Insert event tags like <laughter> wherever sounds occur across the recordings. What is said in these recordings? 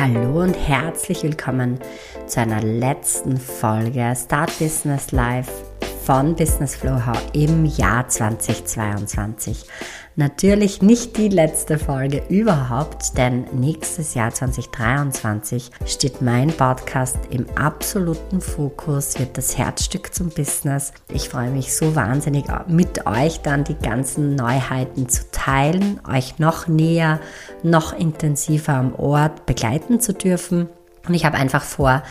Hallo und herzlich willkommen zu einer letzten Folge Start Business Live von Business Flow im Jahr 2022. Natürlich nicht die letzte Folge überhaupt, denn nächstes Jahr 2023 steht mein Podcast im absoluten Fokus, wird das Herzstück zum Business. Ich freue mich so wahnsinnig mit euch dann die ganzen Neuheiten zu teilen, euch noch näher, noch intensiver am Ort begleiten zu dürfen. Und ich habe einfach vor,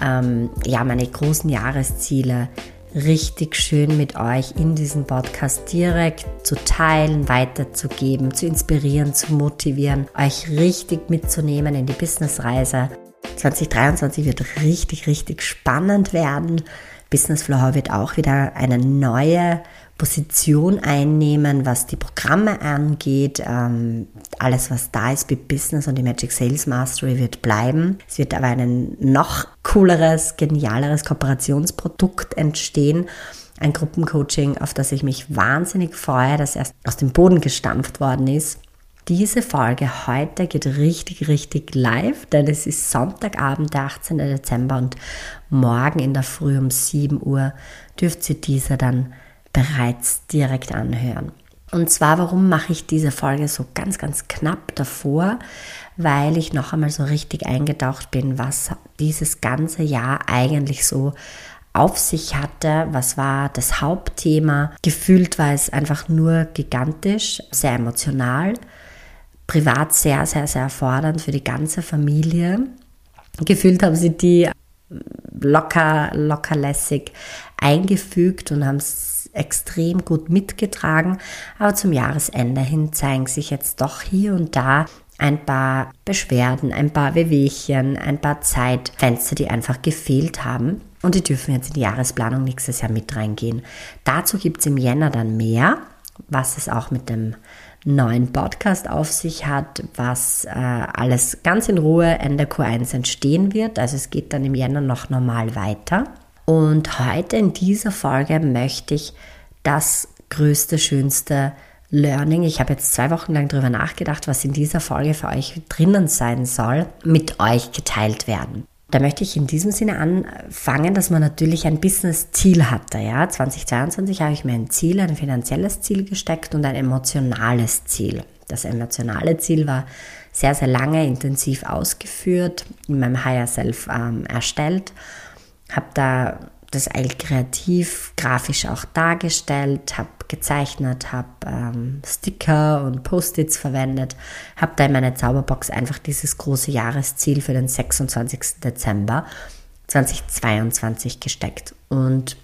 ähm, ja, meine großen Jahresziele richtig schön mit euch in diesem Podcast direkt zu teilen, weiterzugeben, zu inspirieren, zu motivieren, euch richtig mitzunehmen in die Businessreise. 2023 wird richtig, richtig spannend werden. Business Flow wird auch wieder eine neue Position einnehmen, was die Programme angeht. Ähm, alles, was da ist, bei Business und die Magic Sales Mastery wird bleiben. Es wird aber ein noch cooleres, genialeres Kooperationsprodukt entstehen. Ein Gruppencoaching, auf das ich mich wahnsinnig freue, das erst aus dem Boden gestampft worden ist. Diese Folge heute geht richtig, richtig live, denn es ist Sonntagabend, der 18. Dezember und morgen in der Früh um 7 Uhr dürft ihr diese dann bereits direkt anhören. Und zwar, warum mache ich diese Folge so ganz, ganz knapp davor? Weil ich noch einmal so richtig eingetaucht bin, was dieses ganze Jahr eigentlich so auf sich hatte, was war das Hauptthema. Gefühlt war es einfach nur gigantisch, sehr emotional, privat sehr, sehr, sehr fordernd für die ganze Familie. Gefühlt haben sie die locker, lockerlässig eingefügt und haben es extrem gut mitgetragen, aber zum Jahresende hin zeigen sich jetzt doch hier und da ein paar Beschwerden, ein paar Wehwehchen, ein paar Zeitfenster, die einfach gefehlt haben. Und die dürfen jetzt in die Jahresplanung nächstes Jahr mit reingehen. Dazu gibt es im Jänner dann mehr, was es auch mit dem neuen Podcast auf sich hat, was äh, alles ganz in Ruhe Ende Q1 entstehen wird. Also es geht dann im Jänner noch normal weiter. Und heute in dieser Folge möchte ich das größte, schönste Learning, ich habe jetzt zwei Ziel lang darüber nachgedacht, was in dieser Folge für euch drinnen sein soll, mit euch geteilt werden. Da möchte ich in diesem Sinne anfangen, dass man natürlich ein Business-Ziel hatte. Ja? 2022 habe ich mir ein Ziel, ein finanzielles Ziel gesteckt und ein emotionales Ziel. Das emotionale Ziel war sehr, sehr lange intensiv ausgeführt, in meinem Higher Self ähm, erstellt habe da das eigentlich kreativ, grafisch auch dargestellt, habe gezeichnet, habe ähm, Sticker und Post-its verwendet, habe da in meine Zauberbox einfach dieses große Jahresziel für den 26. Dezember 2022 gesteckt. Und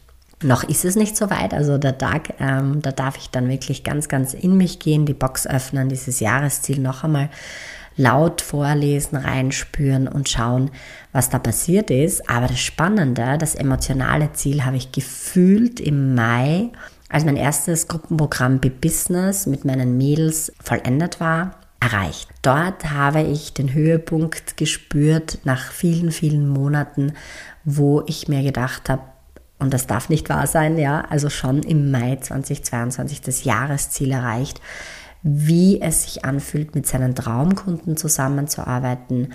noch ist es nicht so weit, also der Tag, ähm, da darf ich dann wirklich ganz, ganz in mich gehen, die Box öffnen, dieses Jahresziel noch einmal laut vorlesen, reinspüren und schauen, was da passiert ist. Aber das Spannende, das emotionale Ziel habe ich gefühlt im Mai, als mein erstes Gruppenprogramm Be Business mit meinen Mädels vollendet war, erreicht. Dort habe ich den Höhepunkt gespürt nach vielen, vielen Monaten, wo ich mir gedacht habe, und das darf nicht wahr sein, ja, also schon im Mai 2022 das Jahresziel erreicht, wie es sich anfühlt, mit seinen Traumkunden zusammenzuarbeiten,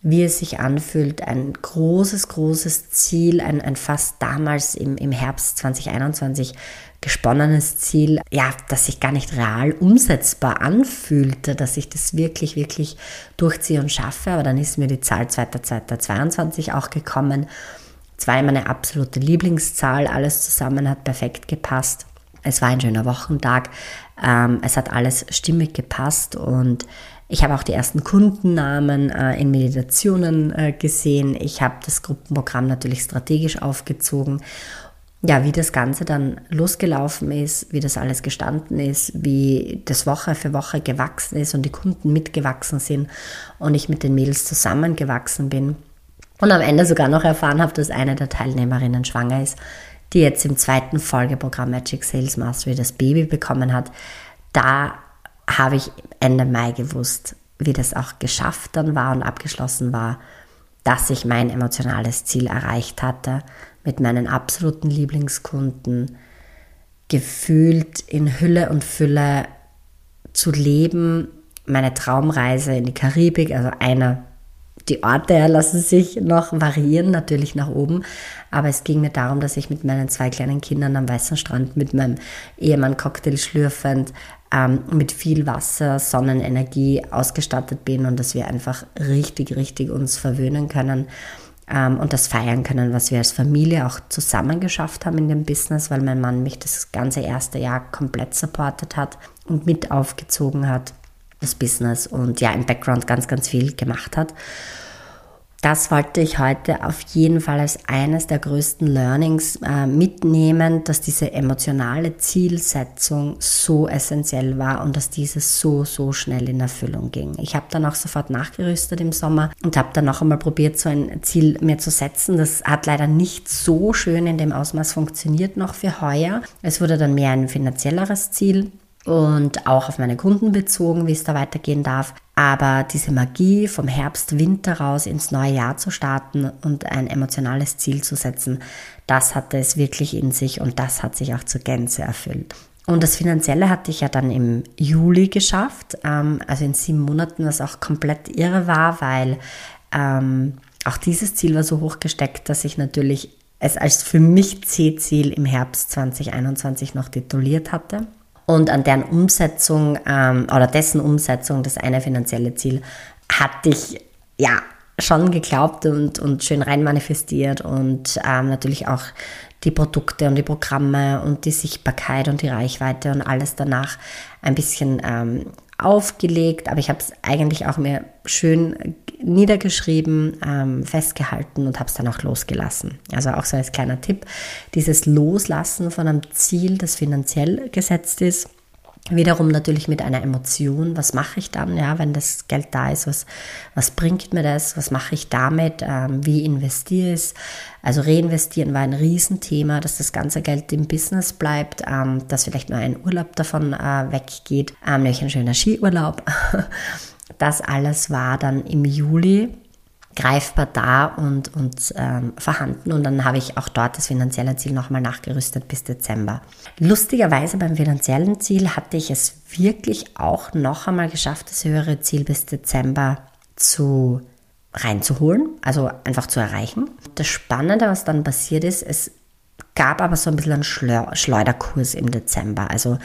wie es sich anfühlt, ein großes, großes Ziel, ein, ein fast damals im, im Herbst 2021 gesponnenes Ziel, ja, das sich gar nicht real umsetzbar anfühlte, dass ich das wirklich, wirklich durchziehe und schaffe. Aber dann ist mir die Zahl 2.2.22 auch gekommen. Zwei meine absolute Lieblingszahl, alles zusammen hat perfekt gepasst. Es war ein schöner Wochentag. Ähm, es hat alles stimmig gepasst und ich habe auch die ersten Kundennamen äh, in Meditationen äh, gesehen. Ich habe das Gruppenprogramm natürlich strategisch aufgezogen. Ja, wie das Ganze dann losgelaufen ist, wie das alles gestanden ist, wie das Woche für Woche gewachsen ist und die Kunden mitgewachsen sind und ich mit den Mädels zusammengewachsen bin. Und am Ende sogar noch erfahren habe, dass eine der Teilnehmerinnen schwanger ist die jetzt im zweiten Folgeprogramm Magic Sales Mastery das Baby bekommen hat, da habe ich Ende Mai gewusst, wie das auch geschafft dann war und abgeschlossen war, dass ich mein emotionales Ziel erreicht hatte mit meinen absoluten Lieblingskunden, gefühlt in Hülle und Fülle zu leben, meine Traumreise in die Karibik, also eine Die Orte lassen sich noch variieren, natürlich nach oben. Aber es ging mir darum, dass ich mit meinen zwei kleinen Kindern am Weißen Strand mit meinem Ehemann Cocktail schlürfend ähm, mit viel Wasser, Sonnenenergie ausgestattet bin und dass wir einfach richtig, richtig uns verwöhnen können ähm, und das feiern können, was wir als Familie auch zusammen geschafft haben in dem Business, weil mein Mann mich das ganze erste Jahr komplett supportet hat und mit aufgezogen hat, das Business und ja im Background ganz, ganz viel gemacht hat das wollte ich heute auf jeden Fall als eines der größten Learnings äh, mitnehmen, dass diese emotionale Zielsetzung so essentiell war und dass dieses so, so schnell in Erfüllung ging. Ich habe dann auch sofort nachgerüstet im Sommer und habe dann noch einmal probiert, so ein Ziel mir zu setzen. Das hat leider nicht so schön in dem Ausmaß funktioniert noch für heuer. Es wurde dann mehr ein finanzielleres Ziel und auch auf meine Kunden bezogen, wie es da weitergehen darf. Aber diese Magie vom Herbst, Winter raus ins neue Jahr zu starten und ein emotionales Ziel zu setzen, das hatte es wirklich in sich und das hat sich auch zur Gänze erfüllt. Und das Finanzielle hatte ich ja dann im Juli geschafft, ähm, also in sieben Monaten, was auch komplett irre war, weil ähm, auch dieses Ziel war so hoch gesteckt, dass ich natürlich es als für mich C-Ziel im Herbst 2021 noch tituliert hatte und an deren Umsetzung ähm, oder dessen Umsetzung, das eine finanzielle Ziel, hatte ich ja schon geglaubt und, und schön rein manifestiert und ähm, natürlich auch die Produkte und die Programme und die Sichtbarkeit und die Reichweite und alles danach ein bisschen ähm, aufgelegt, aber ich habe es eigentlich auch mir schön niedergeschrieben, ähm, festgehalten und habe es dann auch losgelassen. Also auch so als kleiner Tipp, dieses Loslassen von einem Ziel, das finanziell gesetzt ist, Wiederum natürlich mit einer Emotion, was mache ich dann, ja, wenn das Geld da ist, was, was bringt mir das, was mache ich damit, ähm, wie investiere ich es. Also reinvestieren war ein Riesenthema, dass das ganze Geld im Business bleibt, ähm, dass vielleicht nur ein Urlaub davon äh, weggeht, ähm, nämlich ein schöner Skiurlaub. <laughs> Das alles war dann im Juli greifbar da und, und ähm, vorhanden. Und dann habe ich auch dort das finanzielle Ziel nochmal nachgerüstet bis Dezember. Lustigerweise beim finanziellen Ziel hatte ich es wirklich auch noch einmal geschafft, das höhere Ziel bis Dezember zu reinzuholen, also einfach zu erreichen. Das Spannende, was dann passiert ist, es gab aber so ein bisschen einen Schleuderkurs im Dezember. Also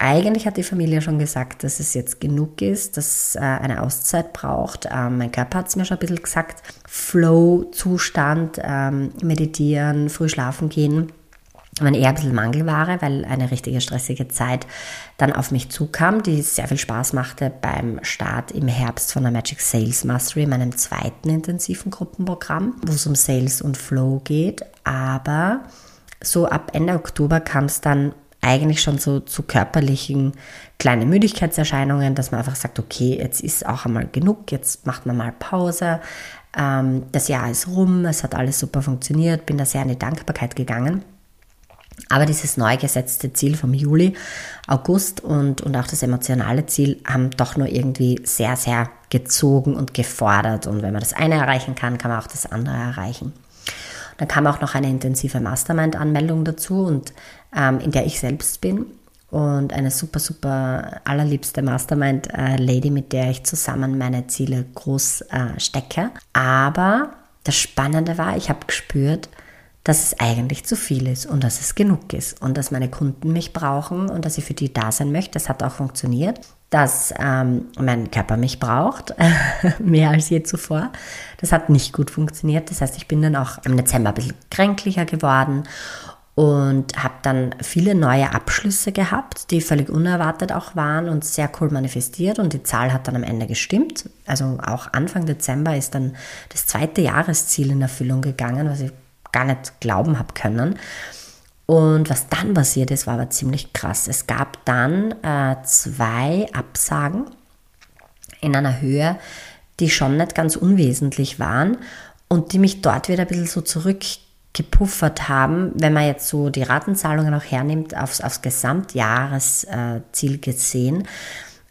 eigentlich hat die Familie schon gesagt, dass es jetzt genug ist, dass äh, eine Auszeit braucht. Ähm, mein Körper hat es mir schon ein bisschen gesagt. Flow-Zustand, ähm, meditieren, früh schlafen gehen waren eher ein bisschen Mangelware, weil eine richtige stressige Zeit dann auf mich zukam, die sehr viel Spaß machte beim Start im Herbst von der Magic Sales Mastery, meinem zweiten intensiven Gruppenprogramm, wo es um Sales und Flow geht. Aber so ab Ende Oktober kam es dann eigentlich schon so zu körperlichen kleinen Müdigkeitserscheinungen, dass man einfach sagt, okay, jetzt ist auch einmal genug, jetzt macht man mal Pause. Ähm, das Jahr ist rum, es hat alles super funktioniert, bin da sehr in die Dankbarkeit gegangen. Aber dieses neu gesetzte Ziel vom Juli, August und, und auch das emotionale Ziel haben doch nur irgendwie sehr, sehr gezogen und gefordert. Und wenn man das eine erreichen kann, kann man auch das andere erreichen. Dann kam auch noch eine intensive Mastermind-Anmeldung dazu und ähm, in der ich selbst bin und eine super, super allerliebste Mastermind-Lady, äh, mit der ich zusammen meine Ziele groß äh, stecke. Aber das Spannende war, ich habe gespürt, dass es eigentlich zu viel ist und dass es genug ist und dass meine Kunden mich brauchen und dass ich für die da sein möchte. Das hat auch funktioniert dass ähm, mein Körper mich braucht, <laughs> mehr als je zuvor. Das hat nicht gut funktioniert. Das heißt, ich bin dann auch im Dezember ein bisschen kränklicher geworden und habe dann viele neue Abschlüsse gehabt, die völlig unerwartet auch waren und sehr cool manifestiert und die Zahl hat dann am Ende gestimmt. Also auch Anfang Dezember ist dann das zweite Jahresziel in Erfüllung gegangen, was ich gar nicht glauben habe können. Und was dann passiert ist, war aber ziemlich krass. Es gab dann äh, zwei Absagen in einer Höhe, die schon nicht ganz unwesentlich waren und die mich dort wieder ein bisschen so zurückgepuffert haben, wenn man jetzt so die Ratenzahlungen auch hernimmt, aufs, aufs Gesamtjahresziel gesehen.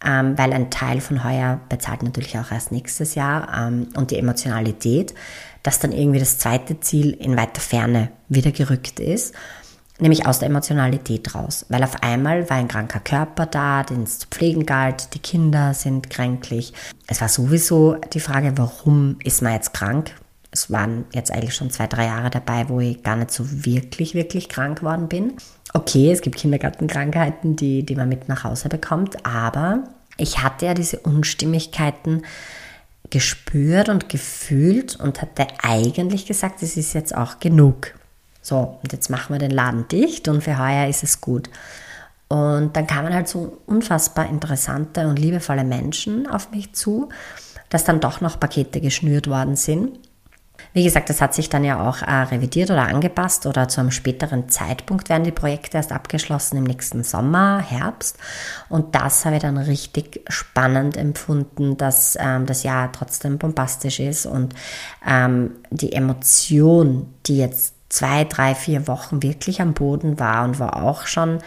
Ähm, weil ein Teil von heuer bezahlt natürlich auch erst nächstes Jahr ähm, und die Emotionalität, dass dann irgendwie das zweite Ziel in weiter Ferne wieder gerückt ist nämlich aus der Emotionalität raus, weil auf einmal war ein kranker Körper da, den es zu pflegen galt, die Kinder sind kränklich. Es war sowieso die Frage, warum ist man jetzt krank? Es waren jetzt eigentlich schon zwei, drei Jahre dabei, wo ich gar nicht so wirklich, wirklich krank worden bin. Okay, es gibt Kindergartenkrankheiten, die, die man mit nach Hause bekommt, aber ich hatte ja diese Unstimmigkeiten gespürt und gefühlt und hatte eigentlich gesagt, es ist jetzt auch genug. So, und jetzt machen wir den Laden dicht und für heuer ist es gut. Und dann kamen halt so unfassbar interessante und liebevolle Menschen auf mich zu, dass dann doch noch Pakete geschnürt worden sind. Wie gesagt, das hat sich dann ja auch äh, revidiert oder angepasst oder zu einem späteren Zeitpunkt werden die Projekte erst abgeschlossen im nächsten Sommer, Herbst. Und das habe ich dann richtig spannend empfunden, dass ähm, das Jahr trotzdem bombastisch ist und ähm, die Emotion, die jetzt zwei, drei, vier Wochen wirklich am Boden war und wo auch schon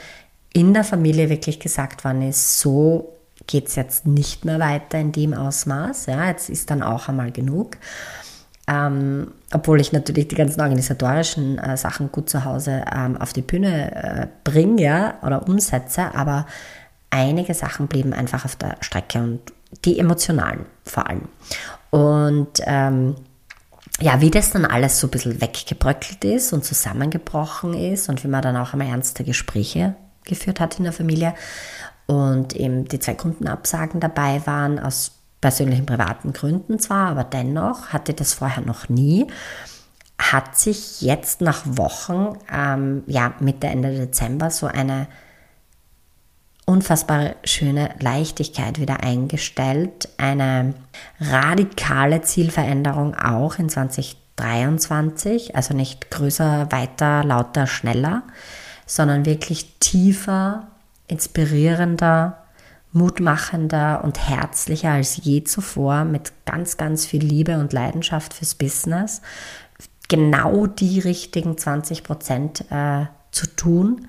in der Familie wirklich gesagt worden ist, so geht es jetzt nicht mehr weiter in dem Ausmaß. Ja, jetzt ist dann auch einmal genug. Ähm, obwohl ich natürlich die ganzen organisatorischen äh, Sachen gut zu Hause ähm, auf die Bühne äh, bringe ja, oder umsetze, aber einige Sachen blieben einfach auf der Strecke und die emotionalen vor allem. Und ähm, ja, wie das dann alles so ein bisschen weggebröckelt ist und zusammengebrochen ist und wie man dann auch einmal ernste Gespräche geführt hat in der Familie und eben die zwei Kundenabsagen dabei waren aus persönlichen privaten Gründen zwar, aber dennoch hatte das vorher noch nie, hat sich jetzt nach Wochen, ähm, ja, Mitte, Ende Dezember so eine unfassbar schöne Leichtigkeit wieder eingestellt, eine radikale Zielveränderung auch in 2023, also nicht größer, weiter, lauter, schneller, sondern wirklich tiefer, inspirierender, mutmachender und herzlicher als je zuvor, mit ganz, ganz viel Liebe und Leidenschaft fürs Business, genau die richtigen 20 Prozent äh, zu tun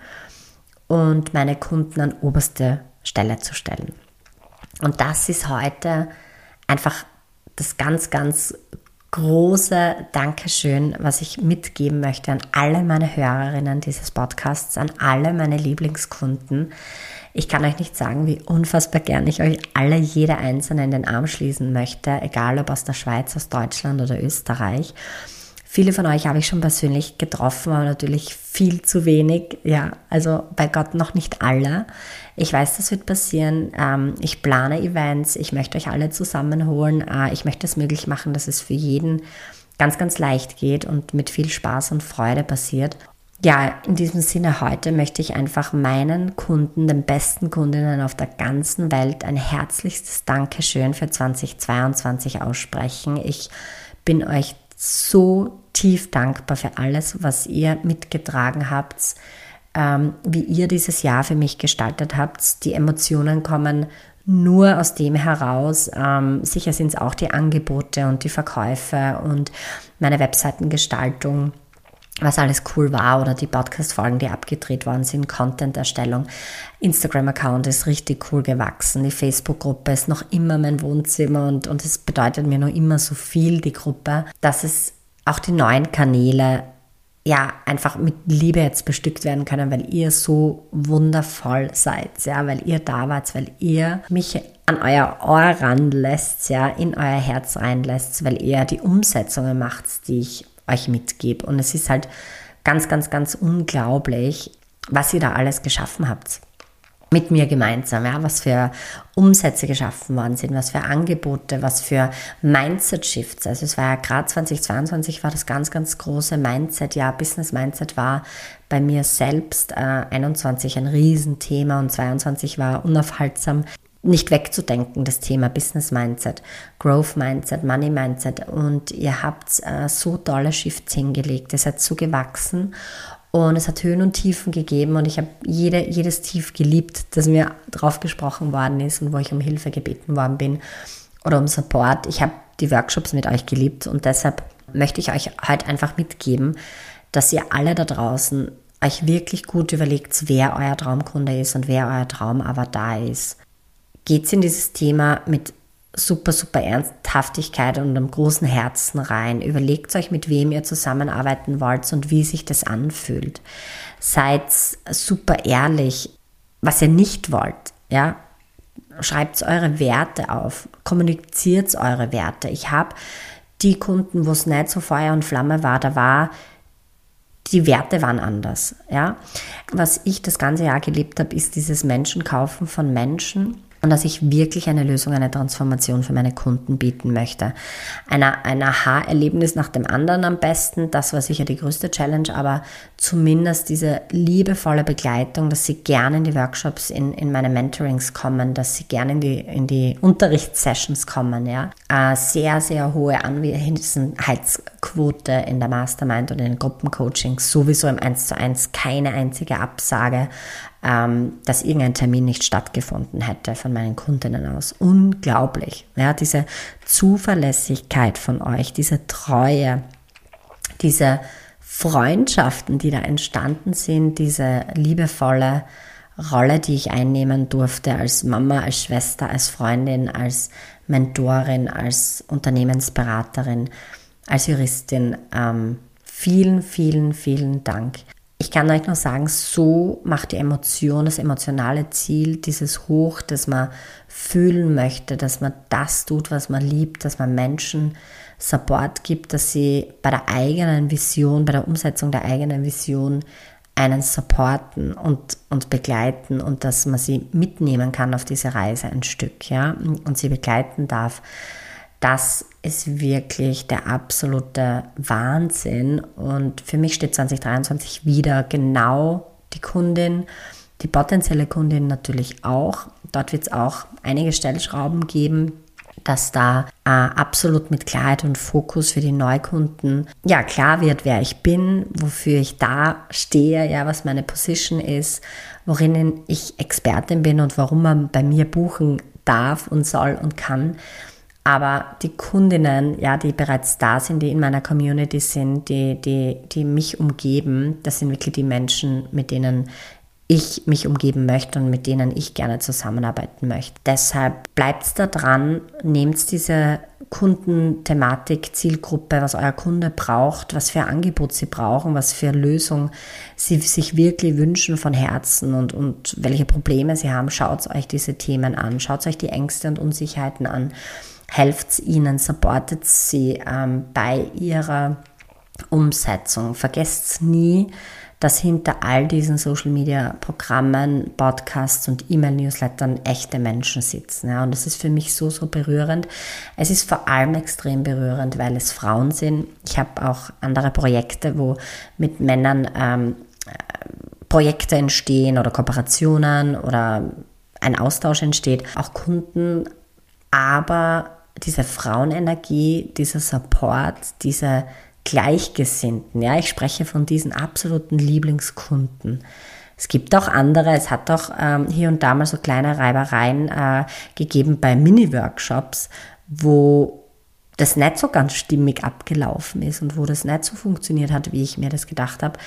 und meine Kunden an oberste Stelle zu stellen. Und das ist heute einfach das ganz, ganz große Dankeschön, was ich mitgeben möchte an alle meine Hörerinnen dieses Podcasts, an alle meine Lieblingskunden. Ich kann euch nicht sagen, wie unfassbar gern ich euch alle, jede einzelne in den Arm schließen möchte, egal ob aus der Schweiz, aus Deutschland oder Österreich. Viele von euch habe ich schon persönlich getroffen, aber natürlich viel zu wenig. Ja, also bei Gott noch nicht alle. Ich weiß, das wird passieren. Ähm, ich plane Events. Ich möchte euch alle zusammenholen. Äh, ich möchte es möglich machen, dass es für jeden ganz, ganz leicht geht und mit viel Spaß und Freude passiert ja, in diesem Sinne heute möchte ich einfach meinen Kunden, den besten Kundinnen auf der ganzen Welt ein herzlichstes Dankeschön für 2022 aussprechen. Ich bin euch so tief dankbar für alles, was ihr mitgetragen habt, ähm, wie ihr dieses Jahr für mich gestaltet habt. Die Emotionen kommen nur aus dem heraus. Ähm, sicher sind es auch die Angebote und die Verkäufe und meine Webseitengestaltung was alles cool war oder die Podcast-Folgen, die abgedreht worden sind, Content-Erstellung. Instagram-Account ist richtig cool gewachsen. Die Facebook-Gruppe ist noch immer mein Wohnzimmer und, es bedeutet mir noch immer so viel, die Gruppe, dass es auch die neuen Kanäle ja einfach mit Liebe jetzt bestückt werden können, weil ihr so wundervoll seid, ja, weil ihr da wart, weil ihr mich an euer Ohr ranlässt, ja, in euer Herz reinlässt, weil ihr die Umsetzungen macht, die ich euch mitgebe. Und es ist halt ganz, ganz, ganz unglaublich, was ihr da alles geschaffen habt. Mit mir gemeinsam, ja, was für Umsätze geschaffen worden sind, was für Angebote, was für Mindset-Shifts. Also es war ja gerade 2022 war das ganz, ganz große Mindset, ja, Business-Mindset war bei mir selbst äh, 21 ein Riesenthema und 22 war unaufhaltsam nicht wegzudenken, das Thema Business Mindset, Growth Mindset, Money Mindset. Und ihr habt äh, so tolle Shifts hingelegt, ihr seid so gewachsen und es hat Höhen und Tiefen gegeben und ich habe jede, jedes Tief geliebt, das mir drauf gesprochen worden ist und wo ich um Hilfe gebeten worden bin oder um Support. Ich habe die Workshops mit euch geliebt und deshalb möchte ich euch heute einfach mitgeben, dass ihr alle da draußen euch wirklich gut überlegt, wer euer Traumkunde ist und wer euer Traumavatar ist geht es in dieses Thema mit super, super Ernsthaftigkeit und einem großen Herzen rein. Überlegt euch, mit wem ihr zusammenarbeiten wollt und wie sich das anfühlt. Seid super ehrlich, was ihr nicht wollt. Ja, schreibt eure Werte auf, kommuniziert eure Werte. Ich habe die Kunden, wo es nicht so Feuer und Flamme war, da war die Werte waren anders. Ja? Was ich das ganze Jahr gelebt habe, ist dieses Menschenkaufen von Menschen und dass ich wirklich eine Lösung, eine Transformation für meine Kunden bieten möchte. Ein, ein Aha-Erlebnis nach dem anderen am besten, das war sicher die größte Challenge, aber zumindest diese liebevolle Begleitung, dass sie gerne in die Workshops, in, in meine Mentorings kommen, dass sie gerne in die, in die Unterrichtssessions kommen. Ja. Sehr, sehr hohe Anwesenheitsquote in der Mastermind und in den Gruppencoachings, sowieso im 1 zu 1 keine einzige Absage ähm, dass irgendein Termin nicht stattgefunden hätte von meinen Kundinnen aus. Unglaublich. Ja, diese Zuverlässigkeit von euch, diese Treue, diese Freundschaften, die da entstanden sind, diese liebevolle Rolle, die ich einnehmen durfte als Mama, als Schwester, als Freundin, als Mentorin, als Unternehmensberaterin, als Juristin. Ähm, vielen, vielen, vielen Dank. Ich kann euch nur sagen, so macht die Emotion, das emotionale Ziel, dieses Hoch, das man fühlen möchte, dass man das tut, was man liebt, dass man Menschen Support gibt, dass sie bei der eigenen Vision, bei der Umsetzung der eigenen Vision einen supporten und, und begleiten und dass man sie mitnehmen kann auf diese Reise ein Stück, ja, und sie begleiten darf das ist wirklich der absolute Wahnsinn. Und für mich steht 2023 wieder genau die Kundin, die potenzielle Kundin natürlich auch. Dort wird es auch einige Stellschrauben geben, dass da äh, absolut mit Klarheit und Fokus für die Neukunden ja klar wird, wer ich bin, wofür ich da stehe, ja, was meine Position ist, worin ich Expertin bin und warum man bei mir buchen darf und soll und kann. Aber die Kundinnen, ja, die bereits da sind, die in meiner Community sind, die, die, die mich umgeben, das sind wirklich die Menschen, mit denen ich mich umgeben möchte und mit denen ich gerne zusammenarbeiten möchte. Deshalb bleibt da dran, nehmt diese Kundenthematik, Zielgruppe, was euer Kunde braucht, was für Angebot sie brauchen, was für Lösung sie sich wirklich wünschen von Herzen und, und welche Probleme sie haben. Schaut euch diese Themen an, schaut euch die Ängste und Unsicherheiten an helft ihnen, supportet sie ähm, bei ihrer Umsetzung. Vergesst nie, dass hinter all diesen Social Media Programmen, Podcasts und E-Mail-Newslettern echte Menschen sitzen. Ja, und das ist für mich so, so berührend. Es ist vor allem extrem berührend, weil es Frauen sind. Ich habe auch andere Projekte, wo mit Männern ähm, Projekte entstehen oder Kooperationen oder ein Austausch entsteht. Auch Kunden, aber diese Frauenenergie, dieser Support, diese Gleichgesinnten. Ja, ich spreche von diesen absoluten Lieblingskunden. Es gibt auch andere, es hat auch ähm, hier und da mal so kleine Reibereien äh, gegeben bei Mini-Workshops, wo das nicht so ganz stimmig abgelaufen ist und wo das nicht so funktioniert hat, wie ich mir das gedacht habe.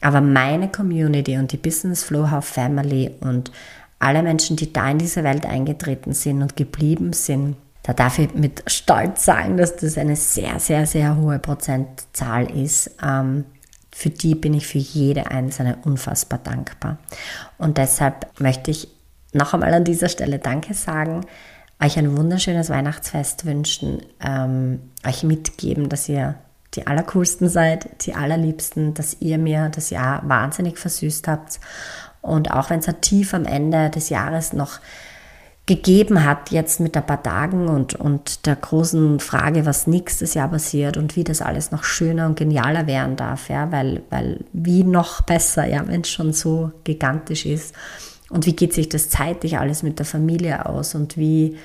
Aber meine Community und die Business Flow How Family und alle Menschen, die da in diese Welt eingetreten sind und geblieben sind, da darf ich mit Stolz sagen, dass das eine sehr, sehr, sehr hohe Prozentzahl ist. Ähm, für die bin ich für jede einzelne unfassbar dankbar. Und deshalb möchte ich noch einmal an dieser Stelle Danke sagen, euch ein wunderschönes Weihnachtsfest wünschen, ähm, euch mitgeben, dass ihr die allercoolsten seid, die allerliebsten, dass ihr mir das Jahr wahnsinnig versüßt habt. Und auch wenn es tief am Ende des Jahres noch gegeben hat jetzt mit ein paar Tagen und, und der großen Frage, was nächstes Jahr passiert und wie das alles noch schöner und genialer werden darf, ja, weil, weil wie noch besser, ja, wenn es schon so gigantisch ist. Und wie geht sich das zeitlich alles mit der Familie aus und wie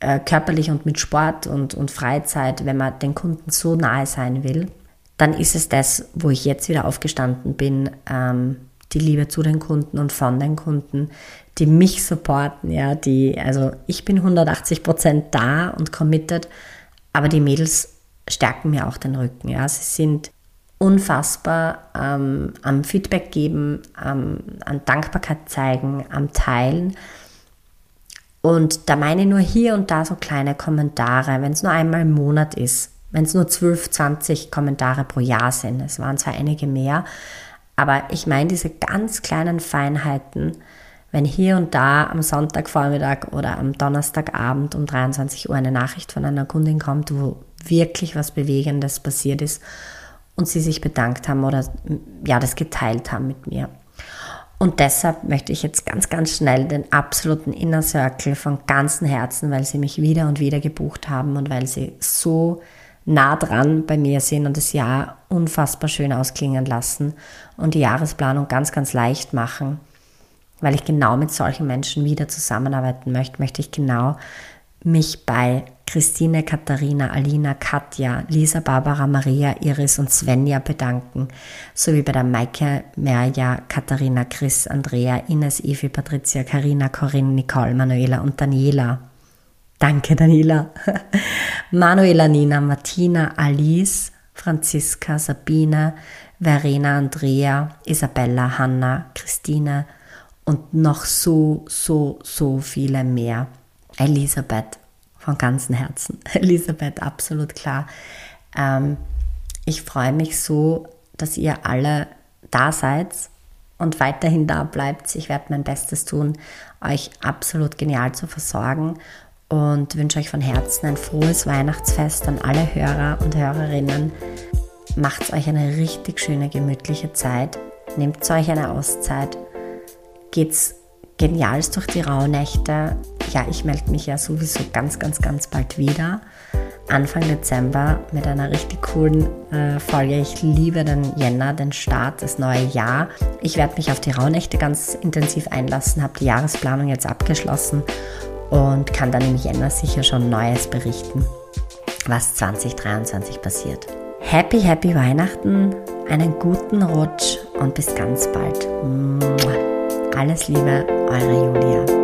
äh, körperlich und mit Sport und, und Freizeit, wenn man den Kunden so nahe sein will, dann ist es das, wo ich jetzt wieder aufgestanden bin, ähm, die Liebe zu den Kunden und von den Kunden, die mich supporten, ja, die, also ich bin 180 Prozent da und committed, aber die Mädels stärken mir auch den Rücken, ja, sie sind unfassbar ähm, am Feedback geben, ähm, an Dankbarkeit zeigen, am Teilen Und da meine ich nur hier und da so kleine Kommentare, wenn es nur einmal im Monat ist, wenn es nur 12, 20 Kommentare pro Jahr sind. Es waren zwar einige mehr, aber ich meine diese ganz kleinen Feinheiten, wenn hier und da am Sonntagvormittag oder am Donnerstagabend um 23 Uhr eine Nachricht von einer Kundin kommt, wo wirklich was Bewegendes passiert ist und sie sich bedankt haben oder ja, das geteilt haben mit mir. Und deshalb möchte ich jetzt ganz, ganz schnell den absoluten Inner Circle von ganzem Herzen, weil sie mich wieder und wieder gebucht haben und weil sie so nah dran bei mir sind und das Jahr unfassbar schön ausklingen lassen und die Jahresplanung ganz, ganz leicht machen, weil ich genau mit solchen Menschen wieder zusammenarbeiten möchte, möchte ich genau mich bei Christine, Katharina, Alina, Katja, Lisa, Barbara, Maria, Iris und Svenja bedanken, sowie bei der Maike, Merja, Katharina, Chris, Andrea, Ines, Evi, Patricia, Karina, Corinne, Nicole, Manuela und Daniela. Danke, Daniela. <laughs> Manuela, Nina, Martina, Alice, Franziska, Sabine, Verena, Andrea, Isabella, Hanna, Christine und noch so, so, so viele mehr. Elisabeth, von ganzem Herzen. <laughs> Elisabeth, absolut klar. Ähm, ich freue mich so, dass ihr alle da seid und weiterhin da bleibt. Ich werde mein Bestes tun, euch absolut genial zu versorgen und wünsche euch von Herzen ein frohes Weihnachtsfest an alle Hörer und Hörerinnen. Macht euch eine richtig schöne, gemütliche Zeit. Nehmt euch eine Auszeit. Geht's genialst durch die Rauhnächte. Ja, ich melde mich ja sowieso ganz, ganz, ganz bald wieder. Anfang Dezember mit einer richtig coolen äh, Folge. Ich liebe den Jänner, den Start, das neue Jahr. Ich werde mich auf die Rauhnächte ganz intensiv einlassen, habe die Jahresplanung jetzt abgeschlossen und kann dann im Jänner sicher schon Neues berichten, was 2023 passiert. Happy, happy Weihnachten, einen guten Rutsch und bis ganz bald. Alles Liebe, eure Julia.